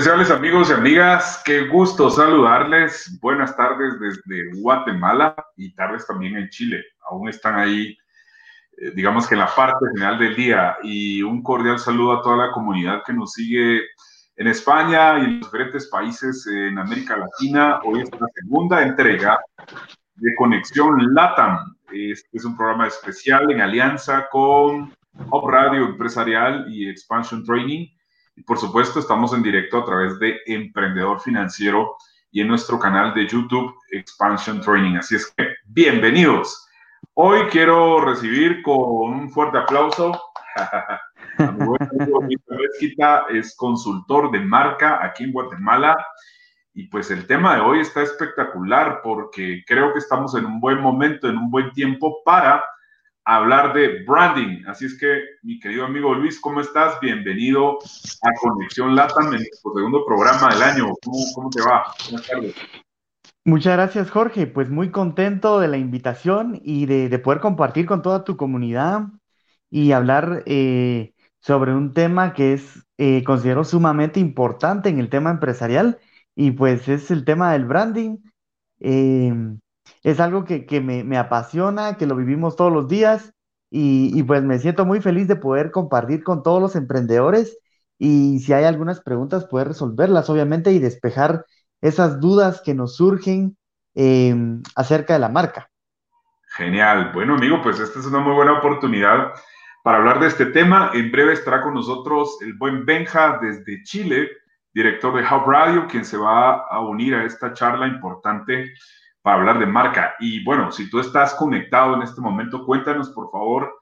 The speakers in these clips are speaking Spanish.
Apreciables amigos y amigas, qué gusto saludarles. Buenas tardes desde Guatemala y tardes también en Chile. Aún están ahí, eh, digamos que en la parte final del día. Y un cordial saludo a toda la comunidad que nos sigue en España y en los diferentes países en América Latina. Hoy es la segunda entrega de Conexión LATAM. Este es un programa especial en alianza con Hub Radio Empresarial y Expansion Training y por supuesto, estamos en directo a través de Emprendedor Financiero y en nuestro canal de YouTube Expansion Training. Así es que, bienvenidos. Hoy quiero recibir con un fuerte aplauso a mi buen amigo es consultor de marca aquí en Guatemala. Y pues el tema de hoy está espectacular porque creo que estamos en un buen momento, en un buen tiempo para hablar de branding. Así es que, mi querido amigo Luis, ¿cómo estás? Bienvenido a Conexión Latam en nuestro segundo programa del año. ¿Cómo, te va? Buenas tardes. Muchas gracias, Jorge. Pues muy contento de la invitación y de, poder compartir con toda tu comunidad y hablar eh, sobre un tema que es, eh, considero sumamente importante en el tema empresarial y pues es el tema del branding. Eh, es algo que, me, apasiona, que lo vivimos todos los días y, pues me siento muy feliz de poder compartir con todos los emprendedores y si hay algunas preguntas poder resolverlas obviamente y despejar esas dudas que nos surgen em, acerca de la marca. Genial. Bueno, amigo, pues esta es una muy buena oportunidad para hablar de este tema. En breve estará con nosotros el buen Benja desde Chile, director de Hub Radio, quien se va a unir a esta charla importante para hablar de marca. Y bueno, si tú estás conectado en este momento, cuéntanos por favor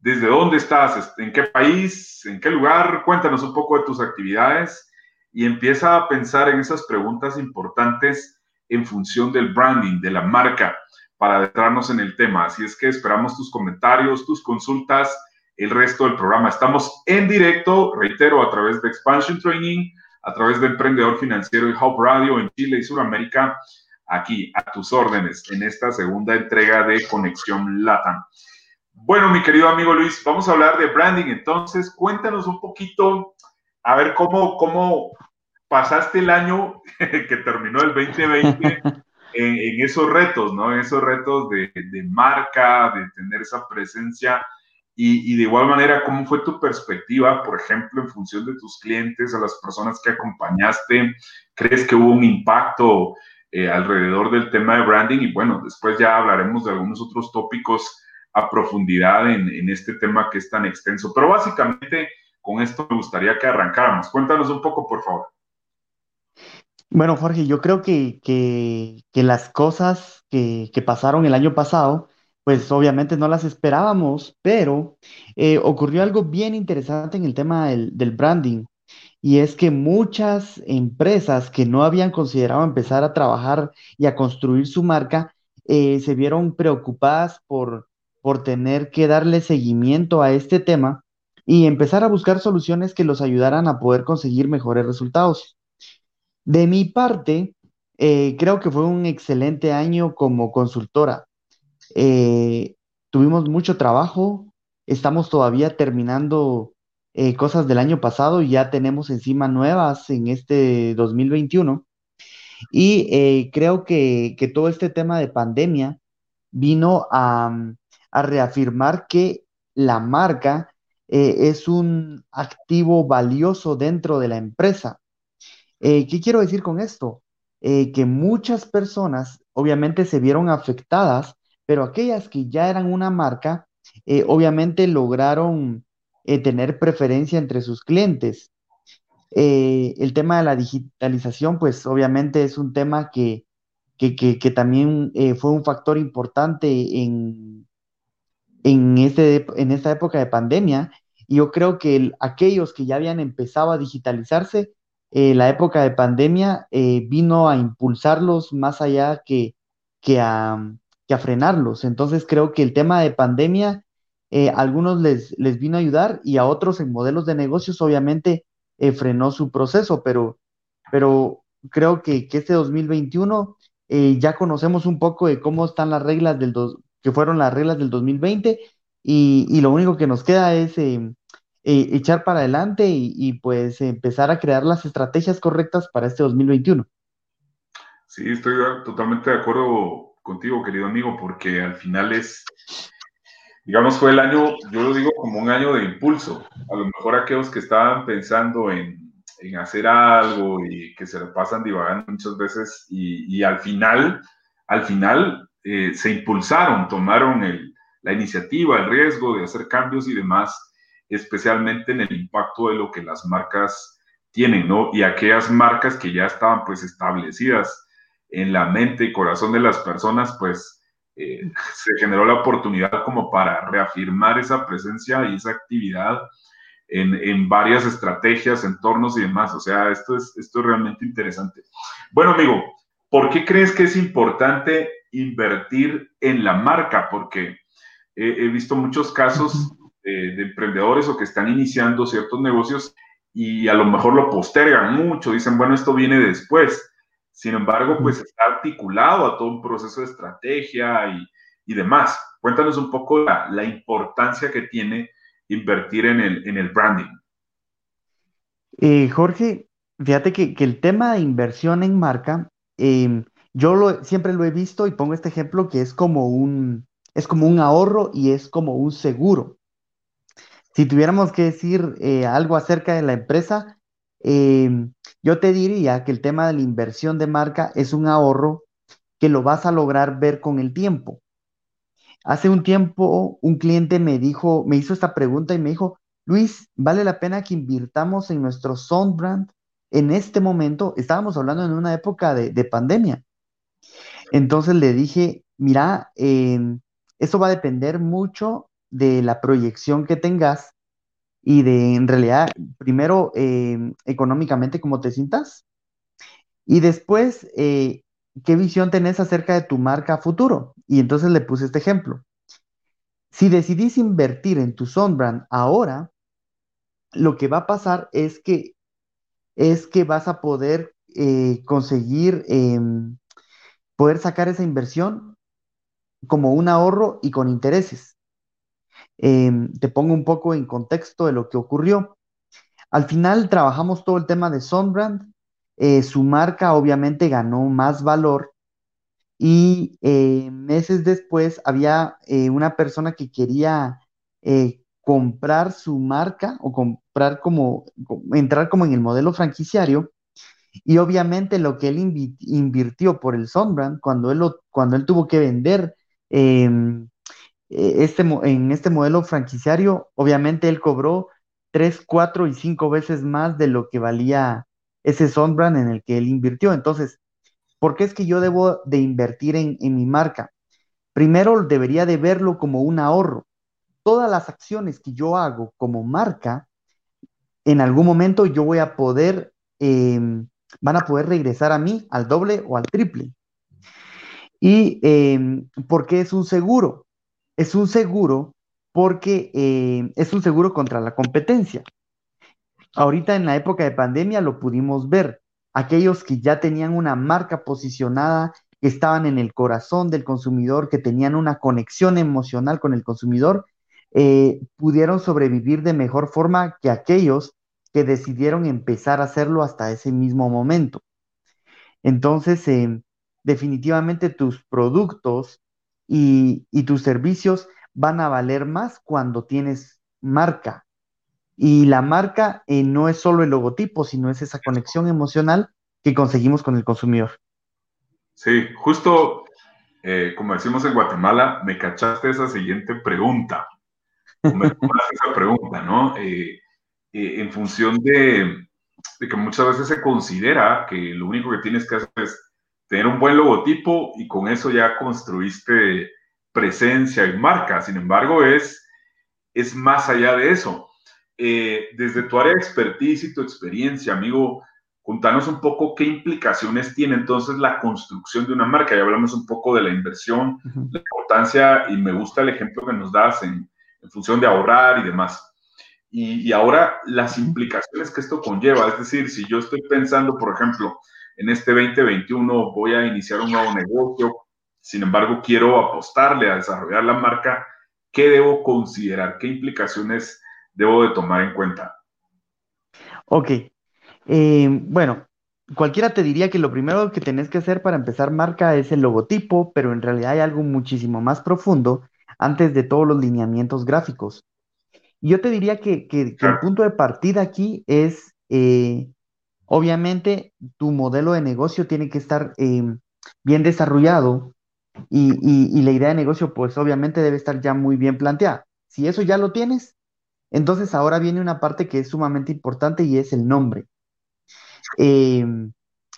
desde dónde estás, en qué país, en qué lugar, cuéntanos un poco de tus actividades y empieza a pensar en esas preguntas importantes en función del branding, de la marca, para adentrarnos en el tema. Así es que esperamos tus comentarios, tus consultas, el resto del programa. Estamos en directo, reitero, a través de Expansion Training, a través de Emprendedor Financiero y Hub Radio en Chile y Sudamérica aquí a tus órdenes en esta segunda entrega de Conexión Latam. Bueno, mi querido amigo Luis, vamos a hablar de branding. Entonces, cuéntanos un poquito, a ver cómo, cómo pasaste el año que terminó el 2020 en, esos retos, ¿no? En esos retos de, marca, de tener esa presencia. Y, y, de igual manera, ¿cómo fue tu perspectiva, por ejemplo, en función de tus clientes, a las personas que acompañaste? ¿Crees que hubo un impacto eh, alrededor del tema de branding y bueno, después ya hablaremos de algunos otros tópicos a profundidad en, este tema que es tan extenso. Pero básicamente con esto me gustaría que arrancáramos. Cuéntanos un poco, por favor. Bueno, Jorge, yo creo que, que, las cosas que, que, pasaron el año pasado, pues obviamente no las esperábamos, pero eh, ocurrió algo bien interesante en el tema del, del branding y es que muchas empresas que no habían considerado empezar a trabajar y a construir su marca, eh, se vieron preocupadas por, por tener que darle seguimiento a este tema y empezar a buscar soluciones que los ayudaran a poder conseguir mejores resultados. De mi parte, eh, creo que fue un excelente año como consultora. Eh, tuvimos mucho trabajo, estamos todavía terminando eh, cosas del año pasado y ya tenemos encima nuevas en este 2021. Y eh, creo que, todo este tema de pandemia vino a, reafirmar que la marca eh, es un activo valioso dentro de la empresa. ¿Qué quiero decir con esto? que muchas personas obviamente se vieron afectadas, pero aquellas que ya eran una marca, obviamente lograron eh, tener preferencia entre sus clientes. Eh, el tema de la digitalización, pues obviamente es un tema que, que, también eh, fue un factor importante en, en, este, en esta época de pandemia. Y yo creo que aquellos que ya habían empezado a digitalizarse, la época de pandemia vino a impulsarlos más allá que, que, a, que a frenarlos. Entonces creo que el tema de pandemia eh, algunos les, les vino a ayudar y a otros en modelos de negocios obviamente eh, frenó su proceso, pero, pero creo que, que este 2021 eh, ya conocemos un poco de cómo están las reglas del dos, que fueron las reglas del 2020 y, y lo único que nos queda es eh, echar para adelante y, pues empezar a crear las estrategias correctas para este 2021. Sí, estoy totalmente de acuerdo contigo, querido amigo, porque al final es, digamos, fue el año, yo lo digo como un año de impulso. A lo mejor aquellos que estaban pensando en, en hacer algo y que se lo pasan divagando muchas veces y, al final, al final eh, se impulsaron, tomaron el, la iniciativa, el riesgo de hacer cambios y demás, especialmente en el impacto de lo que las marcas tienen, ¿no? Y aquellas marcas que ya estaban pues establecidas en la mente y corazón de las personas, pues eh, se generó la oportunidad como para reafirmar esa presencia y esa actividad en, en, varias estrategias, entornos y demás. O sea, esto es, esto es realmente interesante. Bueno, amigo, ¿por qué crees que es importante invertir en la marca? Porque he, visto muchos casos de emprendedores o que están iniciando ciertos negocios y a lo mejor lo postergan mucho, dicen, bueno, esto viene después. Sin embargo, pues está articulado a todo un proceso de estrategia y, y demás. Cuéntanos un poco la, la, importancia que tiene invertir en el, en el branding. Eh, Jorge, fíjate que, que, el tema de inversión en marca, eh, yo lo, siempre lo he visto y pongo este ejemplo que es como un, es como un ahorro y es como un seguro. Si tuviéramos que decir eh, algo acerca de la empresa, em, yo te diría que el tema de la inversión de marca es un ahorro que lo vas a lograr ver con el tiempo. Hace un tiempo un cliente me dijo, me hizo esta pregunta y me dijo, Luis, ¿vale la pena que invirtamos en nuestro sound brand en este momento? Estábamos hablando en una época de, pandemia. Entonces le dije, mira, eh, eso va a depender mucho de la proyección que tengas y de, en realidad, primero, em, económicamente, cómo te sientas. Y después, eh, ¿qué visión tenés acerca de tu marca futuro? Y entonces le puse este ejemplo. Si decidís invertir en tu Sunbrand ahora, lo que va a pasar es que, es que vas a poder eh, conseguir, em, poder sacar esa inversión como un ahorro y con intereses. Em, te pongo un poco en contexto de lo que ocurrió. Al final trabajamos todo el tema de Sunbrand. Eh, su marca obviamente ganó más valor y eh, meses después había eh, una persona que quería comprar su marca o comprar como, entrar como en el modelo franquiciario y obviamente lo que él invirtió por el Sunbrand, cuando él, cuando él tuvo que vender Em, e, este, en este modelo franquiciario, obviamente él cobró tres, cuatro y cinco veces más de lo que valía ese Sunbrand en el que él invirtió. Entonces, ¿por qué es que yo debo de invertir en, en mi marca? Primero, debería de verlo como un ahorro. Todas las acciones que yo hago como marca, en algún momento yo voy a poder, em, van a poder regresar a mí al doble o al triple. ¿Y em, por qué es un seguro? Es un seguro porque em, es un seguro contra la competencia. Ahorita en la época de pandemia lo pudimos ver. Aquellos que ya tenían una marca posicionada, que estaban en el corazón del consumidor, que tenían una conexión emocional con el consumidor, eh, pudieron sobrevivir de mejor forma que aquellos que decidieron empezar a hacerlo hasta ese mismo momento. Entonces, eh, definitivamente tus productos y, tus servicios van a valer más cuando tienes marca. Y la marca eh, no es solo el logotipo, sino es esa conexión emocional que conseguimos con el consumidor. Sí, justo eh, como decimos en Guatemala, me cachaste esa siguiente pregunta. Me esa pregunta, ¿no? Eh, en función de, de, que muchas veces se considera que lo único que tienes que hacer es tener un buen logotipo y con eso ya construiste presencia y marca. Sin embargo, es, es más allá de eso. Eh, desde tu área de expertise y tu experiencia, amigo, contanos un poco qué implicaciones tiene entonces la construcción de una marca. Ya hablamos un poco de la inversión, la importancia, y me gusta el ejemplo que nos das en, en función de ahorrar y demás. Y, y, ahora las implicaciones que esto conlleva, es decir, si yo estoy pensando, por ejemplo, en este 2021 voy a iniciar un nuevo negocio, sin embargo quiero apostarle a desarrollar la marca, ¿qué debo considerar? ¿Qué implicaciones debo de tomar en cuenta? Ok, eh, bueno, cualquiera te diría que lo primero que tenés que hacer para empezar marca es el logotipo, pero en realidad hay algo muchísimo más profundo antes de todos los lineamientos gráficos. Yo te diría que, el punto de partida aquí es, eh, obviamente, tu modelo de negocio tiene que estar em, bien desarrollado y, la idea de negocio, pues obviamente debe estar ya muy bien planteada. Si eso ya lo tienes, entonces ahora viene una parte que es sumamente importante y es el nombre. Em,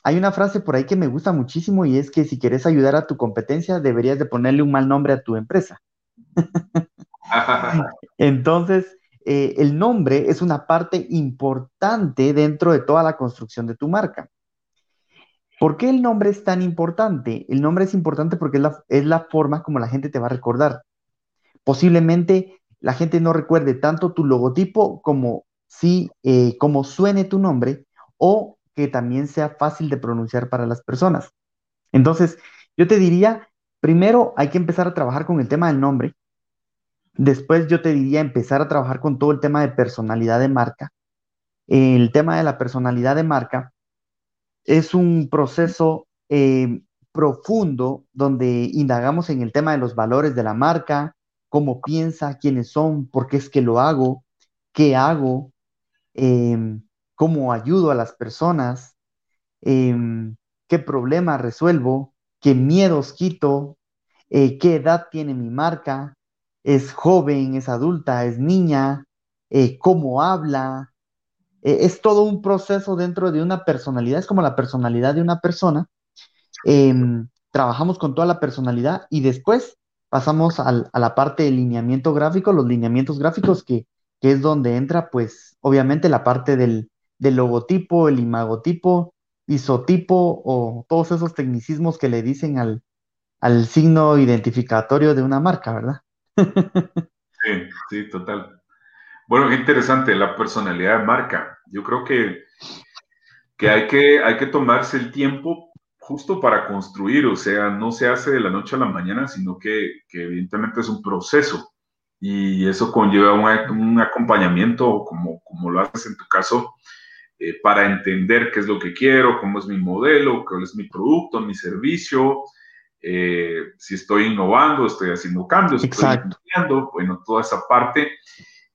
hay una frase por ahí que me gusta muchísimo y es que si quieres ayudar a tu competencia, deberías de ponerle un mal nombre a tu empresa. Entonces, eh, el nombre es una parte importante dentro de toda la construcción de tu marca. ¿Por qué el nombre es tan importante? El nombre es importante porque es la, forma como la gente te va a recordar. Posiblemente la gente no recuerde tanto tu logotipo como si, eh, como suene tu nombre o que también sea fácil de pronunciar para las personas. Entonces, yo te diría, primero hay que empezar a trabajar con el tema del nombre. Después yo te diría empezar a trabajar con todo el tema de personalidad de marca. El tema de la personalidad de marca es un proceso eh, profundo donde indagamos en el tema de los valores de la marca, cómo piensa, quiénes son, por qué es que lo hago, qué hago, em, cómo ayudo a las personas, em, qué problemas resuelvo, qué miedos quito, eh, qué edad tiene mi marca, es joven, es adulta, es niña, eh, cómo habla. Eh, es todo un proceso dentro de una personalidad, es como la personalidad de una persona. Em, trabajamos con toda la personalidad y después pasamos a la parte del lineamiento gráfico, los lineamientos gráficos, que, es donde entra, pues, obviamente la parte del, logotipo, el imagotipo, isotipo o todos esos tecnicismos que le dicen al, al signo identificatorio de una marca, ¿verdad? Sí, sí, total. Bueno, qué interesante la personalidad de marca. Yo creo que, que, hay, que hay que tomarse el tiempo justo para construir, o sea, no se hace de la noche a la mañana, sino que, que evidentemente es un proceso y eso conlleva un, acompañamiento como, como lo haces en tu caso, eh, para entender qué es lo que quiero, cómo es mi modelo, cuál es mi producto, mi servicio, eh, si estoy innovando, estoy haciendo cambios, estoy cambiando, bueno, toda esa parte.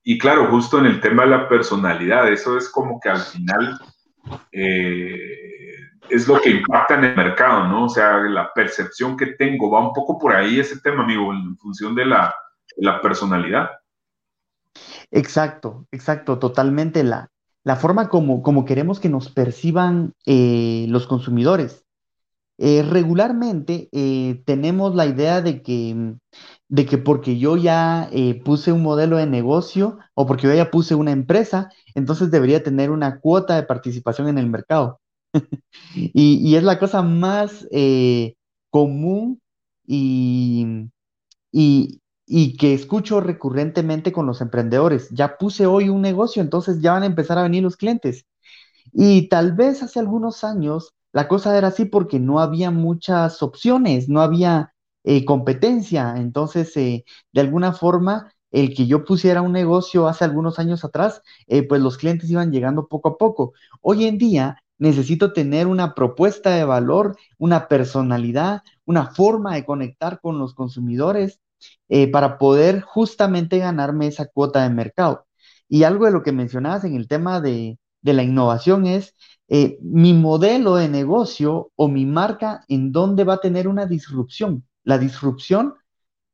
Y claro, justo en el tema de la personalidad, eso es como que al final eh, es lo que impacta en el mercado, ¿no? O sea, la percepción que tengo va un poco por ahí ese tema, amigo, en función de la, la personalidad. Exacto, exacto, totalmente la, la forma como, como queremos que nos perciban eh, los consumidores. Eh, regularmente eh, tenemos la idea de que, de que porque yo ya eh, puse un modelo de negocio o porque yo ya puse una empresa, entonces debería tener una cuota de participación en el mercado. y, es la cosa más común y, y, y que escucho recurrentemente con los emprendedores. Ya puse hoy un negocio, entonces ya van a empezar a venir los clientes. Y tal vez hace algunos años la cosa era así porque no había muchas opciones, no había eh, competencia. Entonces, eh, de alguna forma, el que yo pusiera un negocio hace algunos años atrás, eh, pues los clientes iban llegando poco a poco. Hoy en día necesito tener una propuesta de valor, una personalidad, una forma de conectar con los consumidores para poder justamente ganarme esa cuota de mercado. Y algo de lo que mencionabas en el tema de, de la innovación es eh, mi modelo de negocio o mi marca en dónde va a tener una disrupción. La disrupción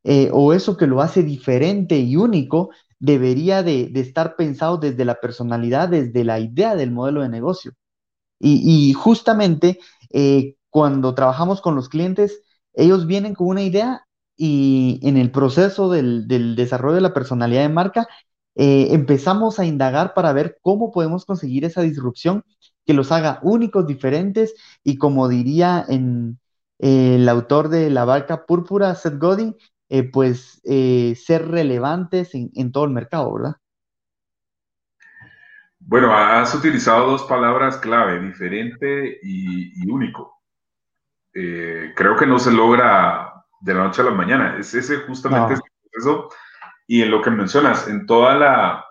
eh, o eso que lo hace diferente y único debería de, estar pensado desde la personalidad, desde la idea del modelo de negocio. Y, justamente eh, cuando trabajamos con los clientes, ellos vienen con una idea y en el proceso del, del desarrollo de la personalidad de marca, empezamos a indagar para ver cómo podemos conseguir esa disrupción que los haga únicos, diferentes y como diría en, eh, el autor de La Barca Púrpura, Seth Godin, eh, pues eh, ser relevantes en, todo el mercado, ¿verdad? Bueno, has utilizado dos palabras clave, diferente y, único. creo que no se logra de la noche a la mañana. Es ese justamente ese proceso. Y en lo que mencionas, en toda la,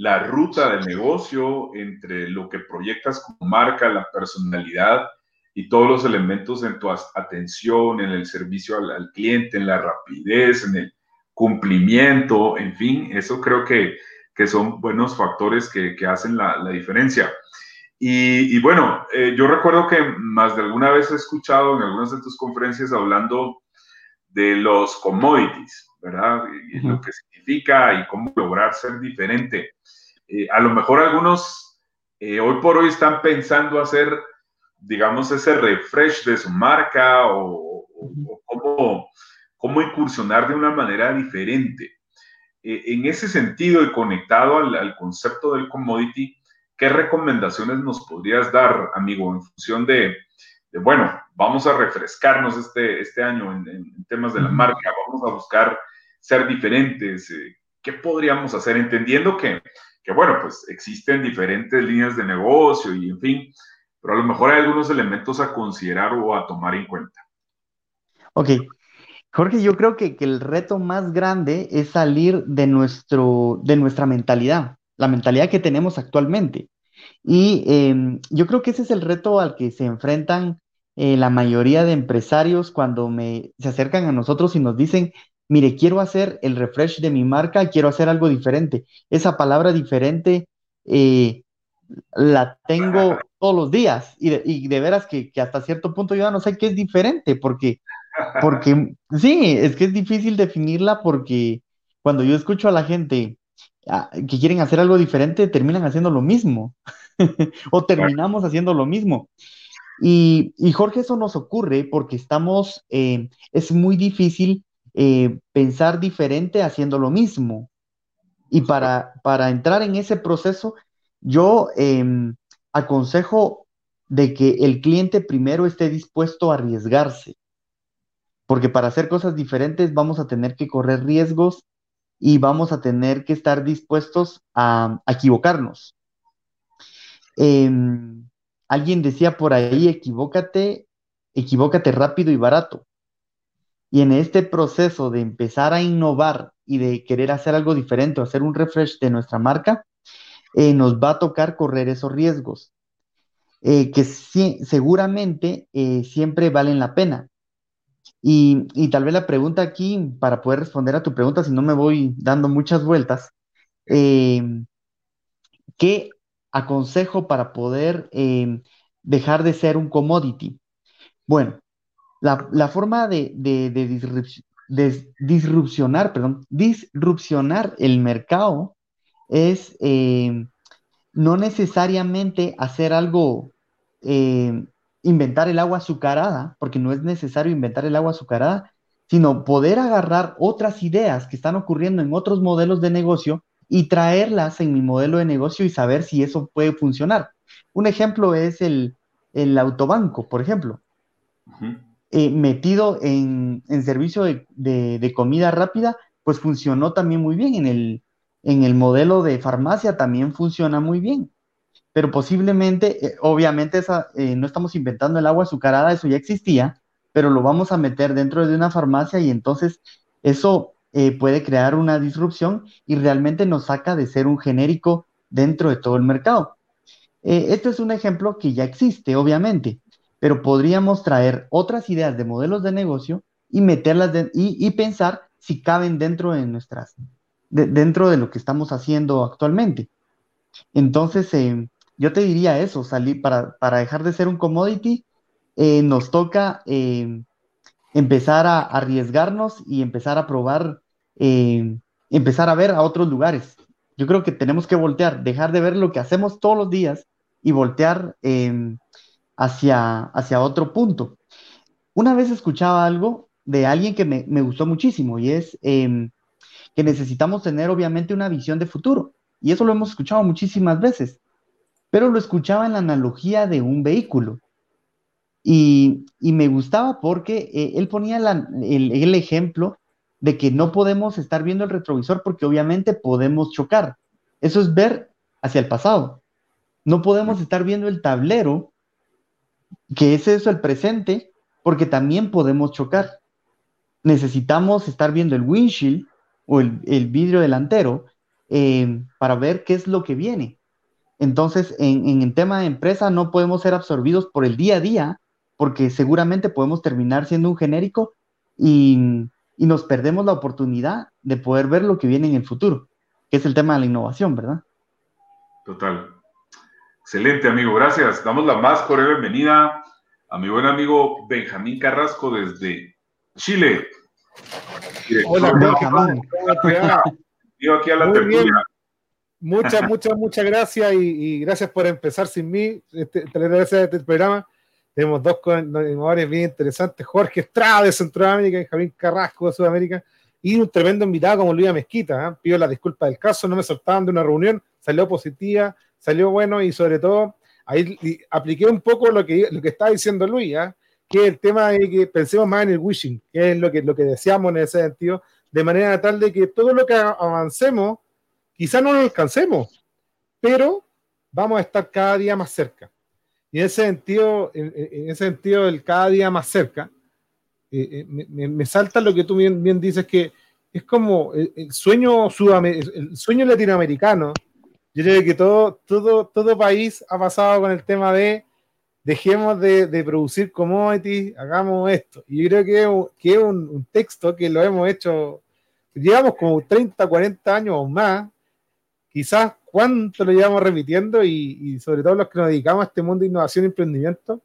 la ruta del negocio, entre lo que proyectas como marca, la personalidad y todos los elementos en tu atención, en el servicio al, cliente, en la rapidez, en el cumplimiento, en fin, eso creo que, que son buenos factores que, que hacen la, la, diferencia. Y, y bueno, eh, yo recuerdo que más de alguna vez he escuchado en algunas de tus conferencias hablando de los commodities, ¿verdad? Y lo que significa y cómo lograr ser diferente. Eh, a lo mejor algunos eh, hoy por hoy están pensando hacer, digamos, ese refresh de su marca o, cómo, cómo, incursionar de una manera diferente. Eh, en ese sentido y conectado al, concepto del commodity, ¿qué recomendaciones nos podrías dar, amigo, en función de, bueno, vamos a refrescarnos este, este año en, temas de la marca, vamos a buscar ser diferentes? ¿Qué podríamos hacer? Entendiendo que que bueno, pues existen diferentes líneas de negocio y en fin, pero a lo mejor hay algunos elementos a considerar o a tomar en cuenta. Ok. Jorge, yo creo que, el reto más grande es salir de, nuestro, de nuestra mentalidad, la mentalidad que tenemos actualmente. Y em, yo creo que ese es el reto al que se enfrentan eh, la mayoría de empresarios cuando se acercan a nosotros y nos dicen, mire, quiero hacer el refresh de mi marca, quiero hacer algo diferente. Esa palabra diferente eh, la tengo todos los días y de, veras que, hasta cierto punto yo ya no sé qué es diferente, porque, porque sí, es que es difícil definirla porque cuando yo escucho a la gente ah, que quieren hacer algo diferente, terminan haciendo lo mismo o terminamos haciendo lo mismo. Y, Jorge, eso nos ocurre porque estamos, eh, es muy difícil eh, pensar diferente haciendo lo mismo. Y para, para entrar en ese proceso, yo em, aconsejo de que el cliente primero esté dispuesto a arriesgarse, porque para hacer cosas diferentes vamos a tener que correr riesgos y vamos a tener que estar dispuestos a, equivocarnos. Em, alguien decía por ahí, equivócate, equivócate rápido y barato. Y en este proceso de empezar a innovar y de querer hacer algo diferente o hacer un refresh de nuestra marca, eh, nos va a tocar correr esos riesgos, eh, que seguramente eh, siempre valen la pena. Y, tal vez la pregunta aquí, para poder responder a tu pregunta, si no me voy dando muchas vueltas, ¿qué aconsejo para poder dejar de ser un commodity? Bueno, la, forma de, disrupcionar, perdón, disrupcionar el mercado es eh, no necesariamente hacer algo, eh, inventar el agua azucarada, porque no es necesario inventar el agua azucarada, sino poder agarrar otras ideas que están ocurriendo en otros modelos de negocio y traerlas en mi modelo de negocio y saber si eso puede funcionar. Un ejemplo es el, autobanco, por ejemplo. Eh, metido en, servicio de, comida rápida, pues funcionó también muy bien. En el, modelo de farmacia también funciona muy bien. Pero posiblemente, eh, obviamente, eh, no estamos inventando el agua azucarada, eso ya existía, pero lo vamos a meter dentro de una farmacia y entonces eso puede crear una disrupción y realmente nos saca de ser un genérico dentro de todo el mercado. este es un ejemplo que ya existe, obviamente, pero podríamos traer otras ideas de modelos de negocio y meterlas y, pensar si caben dentro de nuestras, dentro de lo que estamos haciendo actualmente. Entonces, eh, yo te diría eso, salir para, dejar de ser un commodity, eh, nos toca eh, empezar a arriesgarnos y empezar a probar, empezar a ver a otros lugares. Yo creo que tenemos que voltear, dejar de ver lo que hacemos todos los días y voltear hacia, hacia otro punto. Una vez escuchaba algo de alguien que me, gustó muchísimo y es em, que necesitamos tener obviamente una visión de futuro. Y eso lo hemos escuchado muchísimas veces, pero lo escuchaba en la analogía de un vehículo. Y, me gustaba porque eh, él ponía el, el ejemplo de que no podemos estar viendo el retrovisor porque obviamente podemos chocar. Eso es ver hacia el pasado. No podemos estar viendo el tablero que es eso el presente, porque también podemos chocar. Necesitamos estar viendo el windshield o el, vidrio delantero eh, para ver qué es lo que viene. Entonces, en, el tema de empresa no podemos ser absorbidos por el día a día, porque seguramente podemos terminar siendo un genérico y, y nos perdemos la oportunidad de poder ver lo que viene en el futuro, que es el tema de la innovación, ¿verdad? Total. Excelente, amigo. Gracias. Damos la más cordial bienvenida a mi buen amigo Benjamín Carrasco desde Chile. Hola, Benjamín. ¿Cómo aquí a la tertulia. Muchas, muchas, muchas gracias y, gracias por empezar sin mí. Este, gracias a este programa. Tenemos dos animadores bien interesantes, Jorge Estrada de Centroamérica y Javier Carrasco de Sudamérica, y un tremendo invitado como Luis Mezquita. ¿eh? Pido la disculpa del caso, no me soltaban de una reunión, salió positiva, salió bueno y sobre todo ahí apliqué un poco lo que, lo que está diciendo Luis, ¿eh? que es el tema de que pensemos más en el wishing, que es lo que, lo que deseamos en ese sentido, de manera tal de que todo lo que avancemos Quizá no lo alcancemos, pero vamos a estar cada día más cerca. Y en ese sentido, en, ese sentido del cada día más cerca, eh, eh, me, salta lo que tú bien, bien dices, que es como el, sueño el sueño latinoamericano. Yo creo que todo, todo, todo país ha pasado con el tema de dejemos de, producir commodities, hagamos esto. Y yo creo que, que es un, un, texto que lo hemos hecho, llevamos como 30, 40 años o más, quizás cuánto lo llevamos repitiendo y, sobre todo los que nos dedicamos a este mundo de innovación y emprendimiento,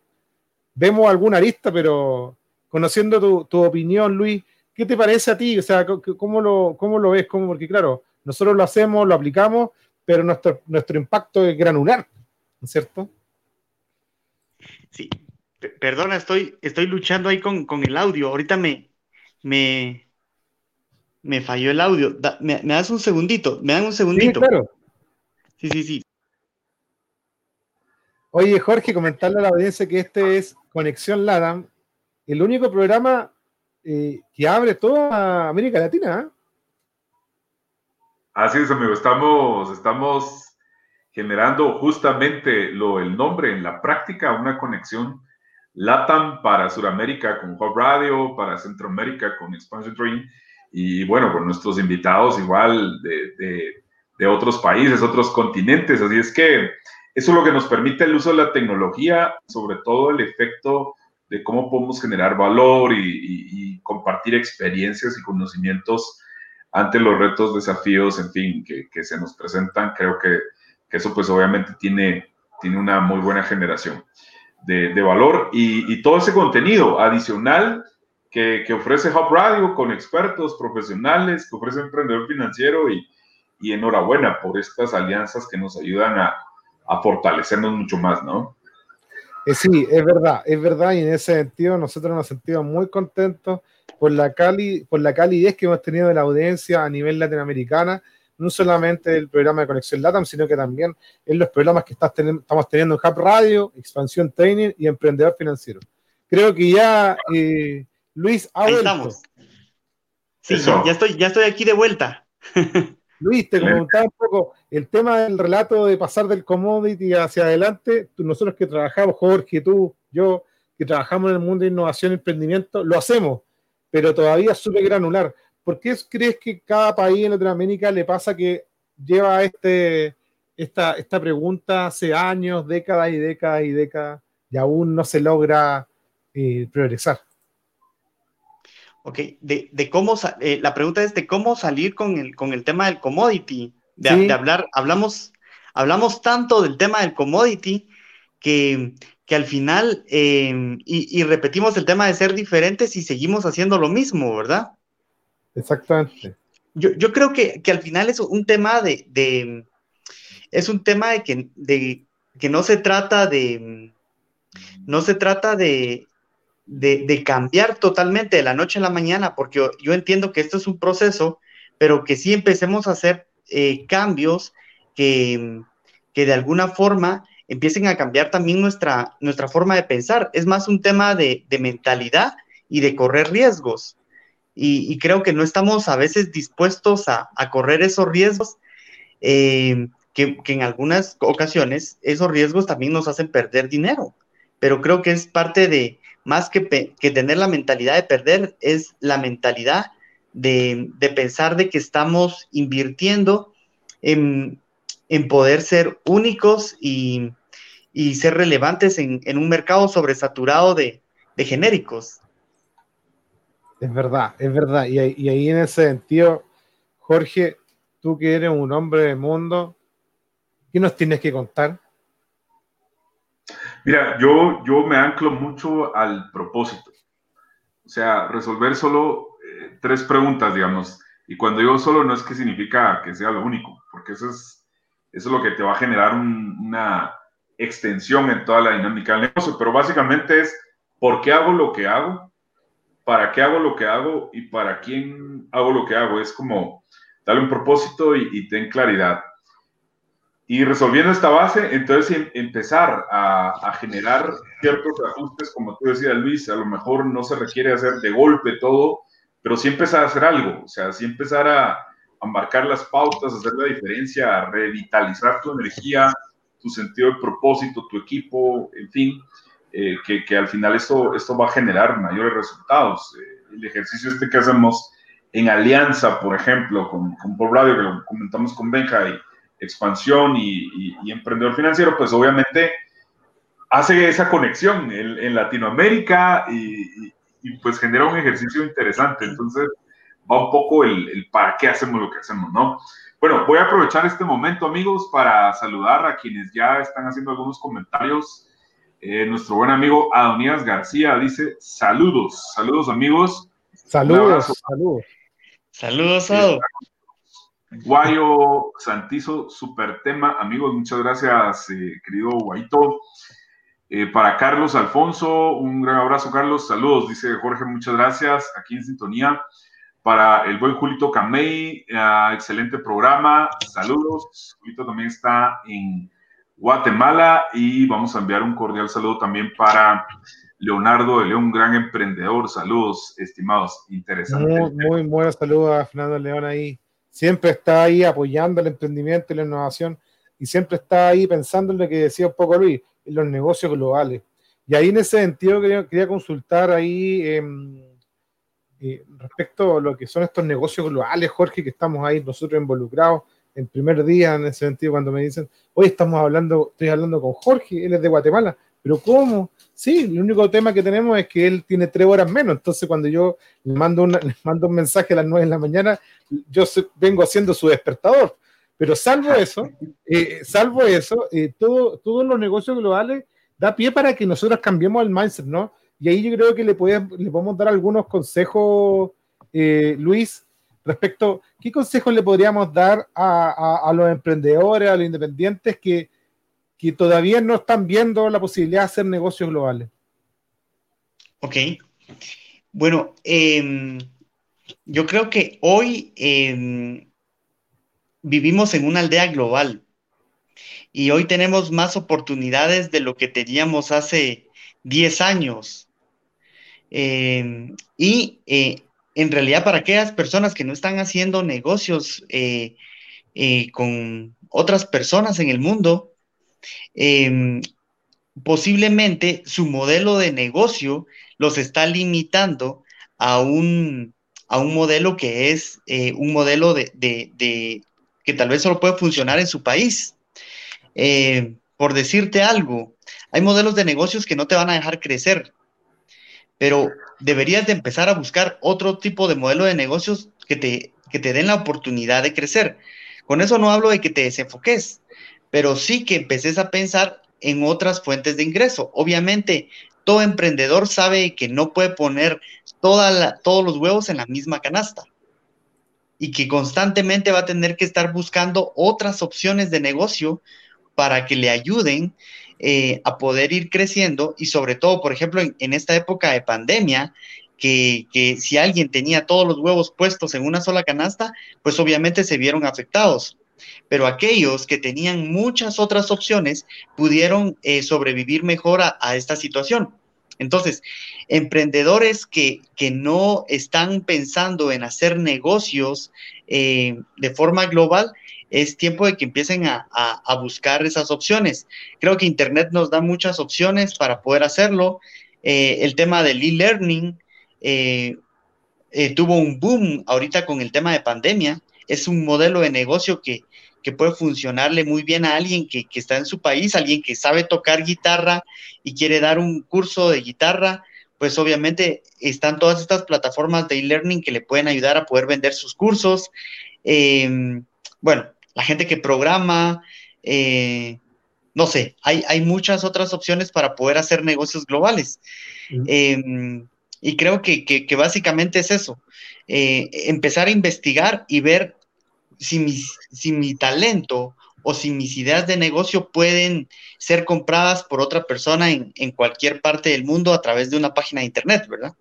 vemos alguna lista, pero conociendo tu, opinión, Luis, ¿qué te parece a ti? O sea, ¿cómo lo, cómo lo ves? ¿Cómo? Porque claro, nosotros lo hacemos, lo aplicamos, pero nuestro, nuestro impacto es granular, ¿no es cierto? Sí, perdona, estoy, estoy luchando ahí con, con el audio. Ahorita me, me, me falló el audio. me, das un segundito? ¿Me dan un segundito? Sí, claro. Sí, sí, sí. Oye, Jorge, comentarle a la audiencia que este es Conexión LADAM, el único programa eh, que abre toda América Latina. ¿eh? Así es, amigo. Estamos, estamos generando justamente lo, el nombre en la práctica, una conexión LATAM para Sudamérica con Hub Radio, para Centroamérica con Expansion Dream y bueno, con nuestros invitados igual de, de, otros países, otros continentes. Así es que eso es lo que nos permite el uso de la tecnología, sobre todo el efecto de cómo podemos generar valor y, compartir experiencias y conocimientos ante los retos, desafíos, en fin, que, que se nos presentan. Creo que, que, eso pues obviamente tiene, tiene una muy buena generación de, de valor y, todo ese contenido adicional que, ofrece Hub Radio con expertos profesionales, que ofrece Emprendedor Financiero y, y enhorabuena por estas alianzas que nos ayudan a, a fortalecernos mucho más, ¿no? Eh, sí, es verdad, es verdad, y en ese sentido nosotros nos sentimos muy contentos por la, cali, por la calidez que hemos tenido de la audiencia a nivel latinoamericana, no solamente el programa de Conexión LATAM, sino que también en los programas que estamos teniendo en Hub Radio, Expansión Training y Emprendedor Financiero. Creo que ya eh, Luis, Ahí estamos. Sí, ya estoy, ya estoy aquí de vuelta. Luis, te comentaba un poco el tema del relato de pasar del commodity hacia adelante. nosotros que trabajamos, Jorge, tú, yo, que trabajamos en el mundo de innovación y emprendimiento, lo hacemos, pero todavía es súper granular. ¿Por qué crees que cada país en Latinoamérica le pasa que lleva este, esta, esta pregunta hace años, décadas y décadas y décadas, y aún no se logra eh, progresar? Ok, de, de cómo, eh, la pregunta es de cómo salir con el, con el tema del commodity, de, hablar, hablamos, hablamos tanto del tema del commodity que, que al final, em, y, repetimos el tema de ser diferentes y seguimos haciendo lo mismo, ¿verdad? Exactamente. Yo, yo creo que, que, al final es un tema de, de es un tema de que, de que no se trata de, no se trata de, de, cambiar totalmente de la noche a la mañana, porque yo, entiendo que esto es un proceso, pero que sí empecemos a hacer eh, cambios que, que, de alguna forma empiecen a cambiar también nuestra, nuestra forma de pensar. Es más un tema de, mentalidad y de correr riesgos. Y, creo que no estamos a veces dispuestos a, correr esos riesgos, eh, que, que en algunas ocasiones esos riesgos también nos hacen perder dinero. Pero creo que es parte de, más que, tener la mentalidad de perder, es la mentalidad de, pensar de que estamos invirtiendo en, poder ser únicos y, ser relevantes en, un mercado sobresaturado de, de genéricos. Es verdad, es verdad. Y, ahí en ese sentido, Jorge, tú que eres un hombre de mundo, ¿qué nos tienes que contar? Mira, yo, yo me anclo mucho al propósito. O sea, resolver solo eh, tres preguntas, digamos. Y cuando digo solo, no es que significa que sea lo único, porque eso es, eso es lo que te va a generar una extensión en toda la dinámica del negocio. Pero básicamente es, ¿por qué hago lo que hago? ¿Para qué hago lo que hago? ¿Y para quién hago lo que hago? Es como darle un propósito y, y ten claridad. Y resolviendo esta base, entonces em, empezar a, generar ciertos ajustes, como tú decías, Luis, a lo mejor no se requiere hacer de golpe todo, pero sí empezar a hacer algo, o sea, sí empezar a, a marcar las pautas, hacer la diferencia, a revitalizar tu energía, tu sentido de propósito, tu equipo, en fin, eh, que, que, al final esto, esto va a generar mayores resultados. Eh, el ejercicio este que hacemos en alianza, por ejemplo, con, con Paul Radio, que lo comentamos con Benja y expansión y, emprendedor financiero, pues obviamente hace esa conexión en, Latinoamérica y, pues genera un ejercicio interesante. Entonces va un poco el, para qué hacemos lo que hacemos, ¿no? Bueno, voy a aprovechar este momento, amigos, para saludar a quienes ya están haciendo algunos comentarios. Eh, nuestro buen amigo Adonías García dice, saludos, saludos amigos. Saludos, saludos. Saludos, Ado. Guayo Santizo, super tema. Amigos, muchas gracias, eh, querido Guaito. Eh, para Carlos Alfonso, un gran abrazo, Carlos. Saludos, dice Jorge, muchas gracias. Aquí en sintonía. Para el buen Julito Camey, eh, excelente programa. Saludos. Julito también está en Guatemala y vamos a enviar un cordial saludo también para Leonardo de León, gran emprendedor. Saludos, estimados. Interesante. Muy, buenos saludos a Fernando León ahí siempre está ahí apoyando el emprendimiento y la innovación y siempre está ahí pensando en lo que decía un poco Luis, en los negocios globales. Y ahí en ese sentido quería, consultar ahí em, eh, respecto a lo que son estos negocios globales, Jorge, que estamos ahí nosotros involucrados en primer día en ese sentido cuando me dicen, hoy estamos hablando, estoy hablando con Jorge, él es de Guatemala, pero ¿cómo? Sí, el único tema que tenemos es que él tiene tres horas menos. Entonces, cuando yo le mando, le mando un mensaje a las nueve de la mañana, yo vengo haciendo su despertador. Pero salvo eso, eh, salvo eso, eh, todo, todos los negocios globales da pie para que nosotros cambiemos el mindset, ¿no? Y ahí yo creo que le, le podemos dar algunos consejos, eh, Luis, respecto, ¿qué consejos le podríamos dar a, a los emprendedores, a los independientes que, que todavía no están viendo la posibilidad de hacer negocios globales. Ok. Bueno, em, yo creo que hoy em, vivimos en una aldea global y hoy tenemos más oportunidades de lo que teníamos hace 10 años. Em, y eh, en realidad para aquellas personas que no están haciendo negocios eh, eh, con otras personas en el mundo, Em, posiblemente su modelo de negocio los está limitando a un, a un modelo que es eh, un modelo de, que tal vez solo puede funcionar en su país. Eh, por decirte algo, hay modelos de negocios que no te van a dejar crecer, pero deberías de empezar a buscar otro tipo de modelo de negocios que te, que te den la oportunidad de crecer. Con eso no hablo de que te desenfoques, pero sí que empeces a pensar en otras fuentes de ingreso. Obviamente, todo emprendedor sabe que no puede poner todos los huevos en la misma canasta y que constantemente va a tener que estar buscando otras opciones de negocio para que le ayuden eh, a poder ir creciendo y sobre todo, por ejemplo, en, esta época de pandemia, que, que, si alguien tenía todos los huevos puestos en una sola canasta, pues obviamente se vieron afectados pero aquellos que tenían muchas otras opciones pudieron eh, sobrevivir mejor a, esta situación. Entonces, emprendedores que, no están pensando en hacer negocios eh, de forma global, es tiempo de que empiecen a, buscar esas opciones. Creo que Internet nos da muchas opciones para poder hacerlo. Eh, el tema del e-learning tuvo un boom ahorita con el tema de pandemia. Es un modelo de negocio que, que puede funcionarle muy bien a alguien que, que, está en su país, alguien que sabe tocar guitarra y quiere dar un curso de guitarra, pues obviamente están todas estas plataformas de e-learning que le pueden ayudar a poder vender sus cursos. Eh, bueno, la gente que programa, eh, no sé, hay, hay, muchas otras opciones para poder hacer negocios globales. Eh, y creo que, que, que, básicamente es eso, empezar a investigar y ver si mi, si mi talento o si mis ideas de negocio pueden ser compradas por otra persona en, en cualquier parte del mundo a través de una página de internet, ¿verdad?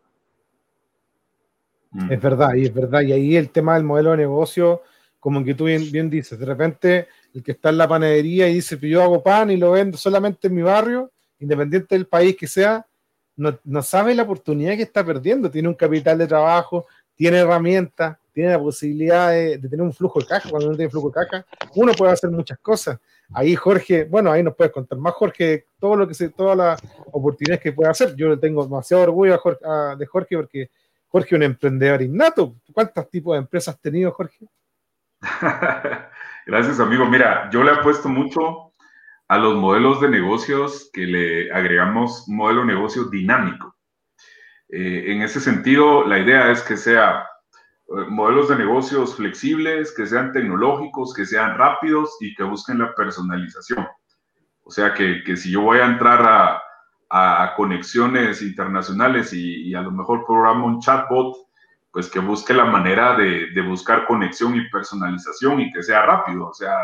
Mm. Es verdad, y es verdad. Y ahí el tema del modelo de negocio, como que tú bien, bien dices, de repente el que está en la panadería y dice, yo hago pan y lo vendo solamente en mi barrio, independiente del país que sea, no, no sabe la oportunidad que está perdiendo. Tiene un capital de trabajo, tiene herramientas, tiene la posibilidad de, tener un flujo de caja. Cuando uno tiene flujo de caja, uno puede hacer muchas cosas. Ahí Jorge, bueno, ahí nos puedes contar más Jorge, todo lo que se, todas las oportunidades que puede hacer. Yo le tengo demasiado orgullo de Jorge porque Jorge es un emprendedor innato. ¿Cuántos tipos de empresas has tenido, Jorge? Gracias, amigo. Mira, yo le apuesto mucho a los modelos de negocios que le agregamos modelo de negocio dinámico. Eh, en ese sentido, la idea es que sea eh, modelos de negocios flexibles, que sean tecnológicos, que sean rápidos y que busquen la personalización. O sea, que, que si yo voy a entrar a, a conexiones internacionales y, a lo mejor programo un chatbot, pues que busque la manera de, de, buscar conexión y personalización y que sea rápido. O sea,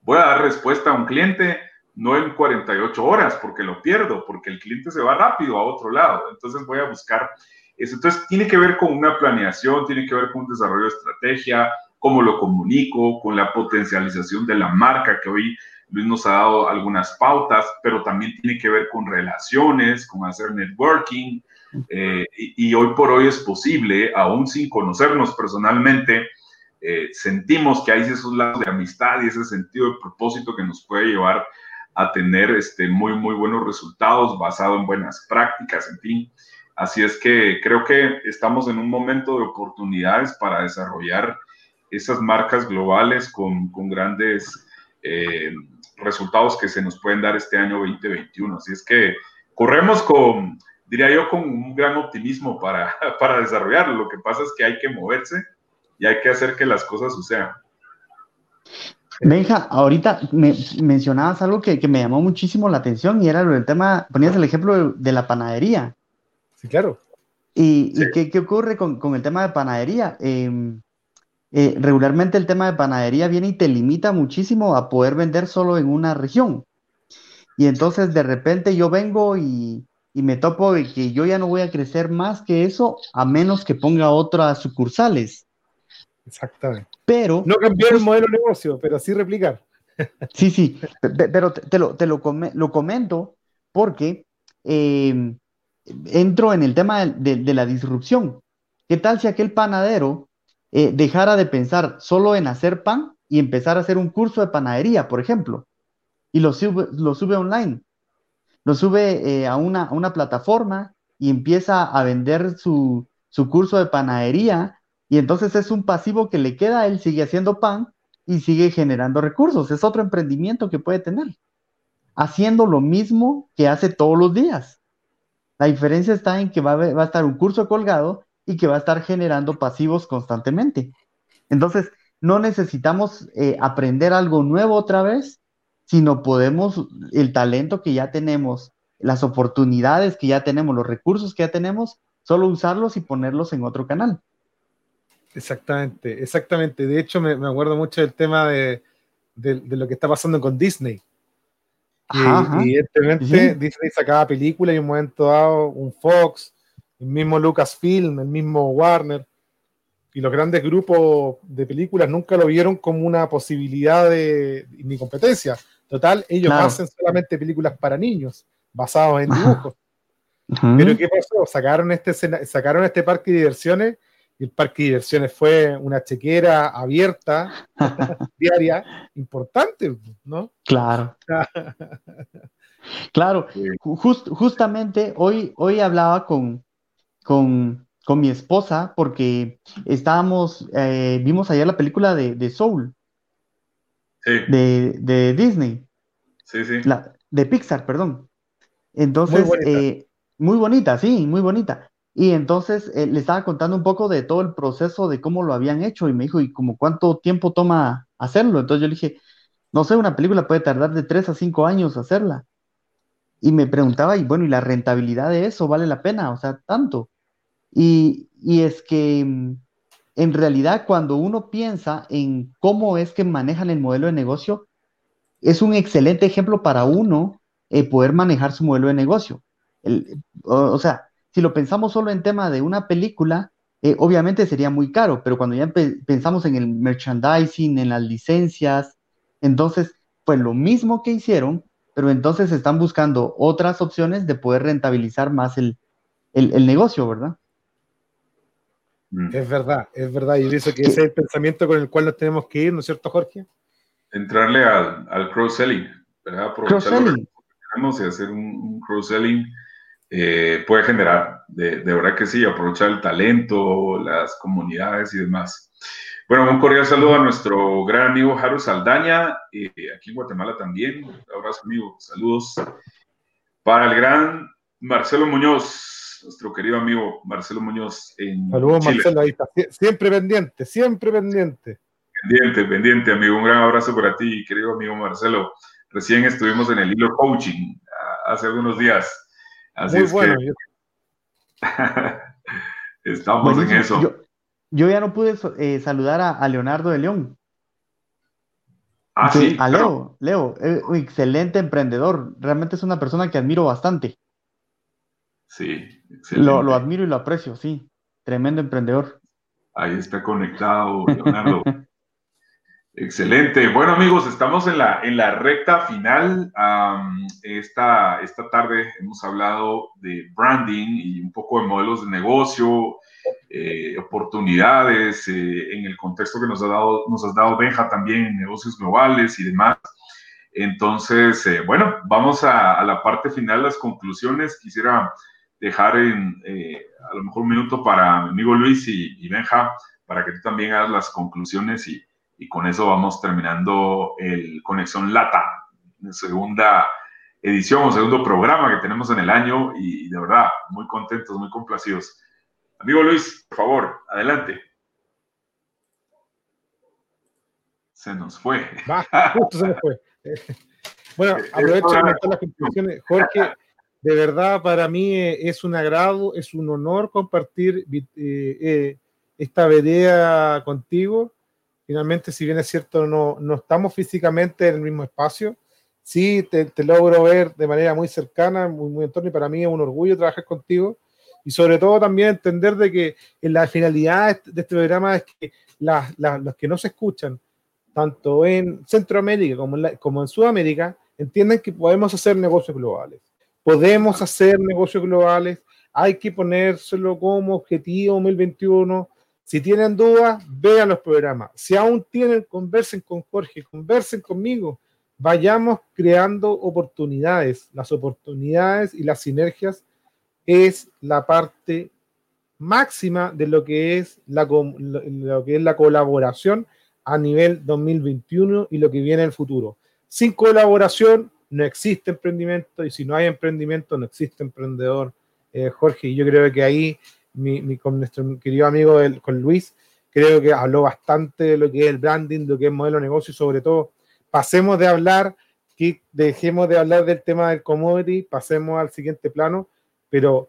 voy a dar respuesta a un cliente no en 48 horas porque lo pierdo, porque el cliente se va rápido a otro lado. Entonces voy a buscar entonces, tiene que ver con una planeación, tiene que ver con un desarrollo de estrategia, cómo lo comunico, con la potencialización de la marca, que hoy Luis nos ha dado algunas pautas, pero también tiene que ver con relaciones, con hacer networking. Eh, y, y, hoy por hoy es posible, aún sin conocernos personalmente, eh, sentimos que hay esos lados de amistad y ese sentido de propósito que nos puede llevar a tener este, muy, muy buenos resultados basado en buenas prácticas, en fin. Así es que creo que estamos en un momento de oportunidades para desarrollar esas marcas globales con, con grandes eh, resultados que se nos pueden dar este año 2021. Así es que corremos con, diría yo, con un gran optimismo para, para desarrollarlo. Lo que pasa es que hay que moverse y hay que hacer que las cosas sucedan. Benja, ahorita me mencionabas algo que, que, me llamó muchísimo la atención y era el tema, ponías el ejemplo de, de la panadería claro. ¿Y, sí. ¿y qué, ocurre con, con, el tema de panadería? Eh, eh, regularmente el tema de panadería viene y te limita muchísimo a poder vender solo en una región. Y entonces de repente yo vengo y, y me topo de que yo ya no voy a crecer más que eso a menos que ponga otras sucursales. Exactamente. Pero. No cambiar el modelo de negocio, pero sí replicar. Sí, sí, pero te, te lo, te lo, lo comento porque eh, entro en el tema de, de, la disrupción. ¿Qué tal si aquel panadero eh, dejara de pensar solo en hacer pan y empezar a hacer un curso de panadería, por ejemplo? Y lo sube, lo sube online. Lo sube eh, a, una, a, una, plataforma y empieza a vender su, su curso de panadería. Y entonces es un pasivo que le queda, él sigue haciendo pan y sigue generando recursos. Es otro emprendimiento que puede tener, haciendo lo mismo que hace todos los días. La diferencia está en que va a, estar un curso colgado y que va a estar generando pasivos constantemente. Entonces, no necesitamos eh, aprender algo nuevo otra vez, sino podemos, el talento que ya tenemos, las oportunidades que ya tenemos, los recursos que ya tenemos, solo usarlos y ponerlos en otro canal. Exactamente, exactamente. De hecho, me, me acuerdo mucho del tema de, de, de, lo que está pasando con Disney. Ajá, y, evidentemente sí. Disney sacaba películas y en un momento dado un Fox, el mismo Lucasfilm, el mismo Warner, y los grandes grupos de películas nunca lo vieron como una posibilidad de ni competencia. Total, ellos claro. hacen solamente películas para niños, basados en dibujos. Ajá. Pero ¿qué pasó? Sacaron este, sacaron este parque de diversiones el parque de diversiones fue una chequera abierta, diaria, importante, ¿no? Claro. claro, Just, justamente hoy, hoy hablaba con, con, con, mi esposa porque estábamos, eh, vimos ayer la película de, de Soul. de, Disney. Sí, sí. de Pixar, perdón. Entonces, eh, muy bonita. sí, muy bonita. Y entonces eh, le estaba contando un poco de todo el proceso de cómo lo habían hecho y me dijo, ¿y como cuánto tiempo toma hacerlo? Entonces yo le dije, no sé, una película puede tardar de tres a cinco años hacerla. Y me preguntaba, y bueno, ¿y la rentabilidad de eso vale la pena? O sea, tanto. Y, y es que mm, en realidad cuando uno piensa en cómo es que manejan el modelo de negocio, es un excelente ejemplo para uno eh, poder manejar su modelo de negocio. o, sea, si lo pensamos solo en tema de una película, eh, obviamente sería muy caro, pero cuando ya pensamos en el merchandising, en las licencias, entonces, pues lo mismo que hicieron, pero entonces están buscando otras opciones de poder rentabilizar más el, el negocio, ¿verdad? Mm. Es verdad, es verdad. Y pienso que ese es el pensamiento con el cual nos tenemos que ir, ¿no es cierto, Jorge? Entrarle al, al cross-selling, ¿verdad? Aprovechar lo que tenemos y hacer un, cross-selling eh, puede generar, de, de, verdad que sí, aprovechar el talento, las comunidades y demás. Bueno, un cordial saludo a nuestro gran amigo Jaro Saldaña, eh, aquí en Guatemala también. Un abrazo, amigo. Saludos. Para el gran Marcelo Muñoz, nuestro querido amigo Marcelo Muñoz en Saludos, Marcelo, ahí está. Siempre pendiente, siempre pendiente. Pendiente, pendiente, amigo. Un gran abrazo para ti, querido amigo Marcelo. Recién estuvimos en el hilo coaching ah, hace algunos días. Así Muy bueno. estamos en eso. Yo, ya no pude eh, saludar a, Leonardo de León. Ah, sí. A Leo, Leo, un excelente emprendedor. Realmente es una persona que admiro bastante. Sí, lo, admiro y lo aprecio, sí. Tremendo emprendedor. Ahí está conectado, Leonardo. Excelente. Bueno, amigos, estamos en la, en la recta final. esta, esta tarde hemos hablado de branding y un poco de modelos de negocio, eh, oportunidades eh, en el contexto que nos, ha dado, nos has dado Benja también en negocios globales y demás. Entonces, eh, bueno, vamos a, la parte final, las conclusiones. Quisiera dejar en, a lo mejor un minuto para mi amigo Luis y, Benja, para que tú también hagas las conclusiones y, y con eso vamos terminando el Conexión Lata, segunda edición o segundo programa que tenemos en el año y, de verdad, muy contentos, muy complacidos. Amigo Luis, por favor, adelante. Se nos fue. justo se nos fue. Bueno, aprovecho de meter las conclusiones. Jorge, de verdad para mí eh, es un agrado, es un honor compartir eh, eh, esta vereda contigo. Finalmente, si bien es cierto, no, no estamos físicamente en el mismo espacio, sí te, logro ver de manera muy cercana, muy, muy entorno, y para mí es un orgullo trabajar contigo. Y sobre todo también entender de que la finalidad de este programa es que los que no se escuchan, tanto en Centroamérica como en, como en Sudamérica, entiendan que podemos hacer negocios globales podemos hacer negocios globales, hay que ponérselo como objetivo 2021. Si tienen dudas, vean los programas. Si aún tienen, conversen con Jorge, conversen conmigo. Vayamos creando oportunidades. Las oportunidades y las sinergias es la parte máxima de lo que es la, lo que es la colaboración a nivel 2021 y lo que viene en el futuro. Sin colaboración no existe emprendimiento y si no hay emprendimiento no existe emprendedor, eh, Jorge. Yo creo que ahí, mi, con nuestro querido amigo con Luis, creo que habló bastante de lo que es el branding, de lo que es modelo de negocio y sobre todo pasemos de hablar, que dejemos de hablar del tema del commodity, pasemos al siguiente plano, pero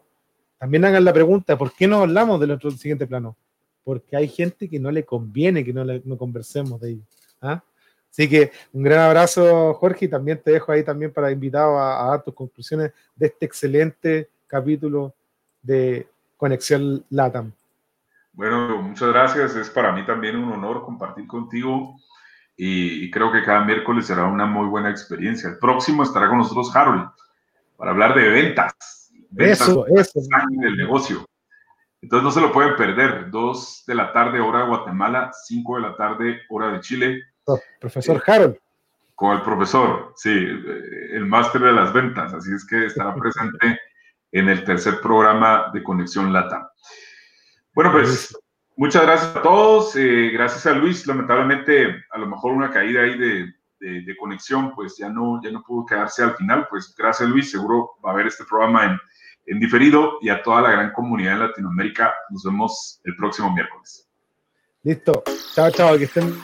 también hagan la pregunta, ¿por qué no hablamos del otro siguiente plano? Porque hay gente que no le conviene que no, no conversemos de ello. ¿ah? Así que un gran abrazo, Jorge, y también te dejo ahí también para invitado a, dar tus conclusiones de este excelente capítulo de Conexión LATAM. Bueno, muchas gracias. Es para mí también un honor compartir contigo y, creo que cada miércoles será una muy buena experiencia. El próximo estará con nosotros Harold para hablar de ventas. ventas eso, eso. Del negocio. Entonces no se lo pueden perder. Dos de la tarde, hora de Guatemala, cinco de la tarde, hora de Chile Profesor Harold. Con el profesor, sí, el máster de las ventas, así es que estará presente en el tercer programa de Conexión Lata. Bueno, pues muchas gracias a todos, eh, gracias a Luis, lamentablemente a lo mejor una caída ahí de, de, conexión, pues ya no, ya no pudo quedarse al final. Pues gracias Luis, seguro va a haber este programa en, en diferido y a toda la gran comunidad en Latinoamérica. Nos vemos el próximo miércoles. Listo. Chao, chao, que estén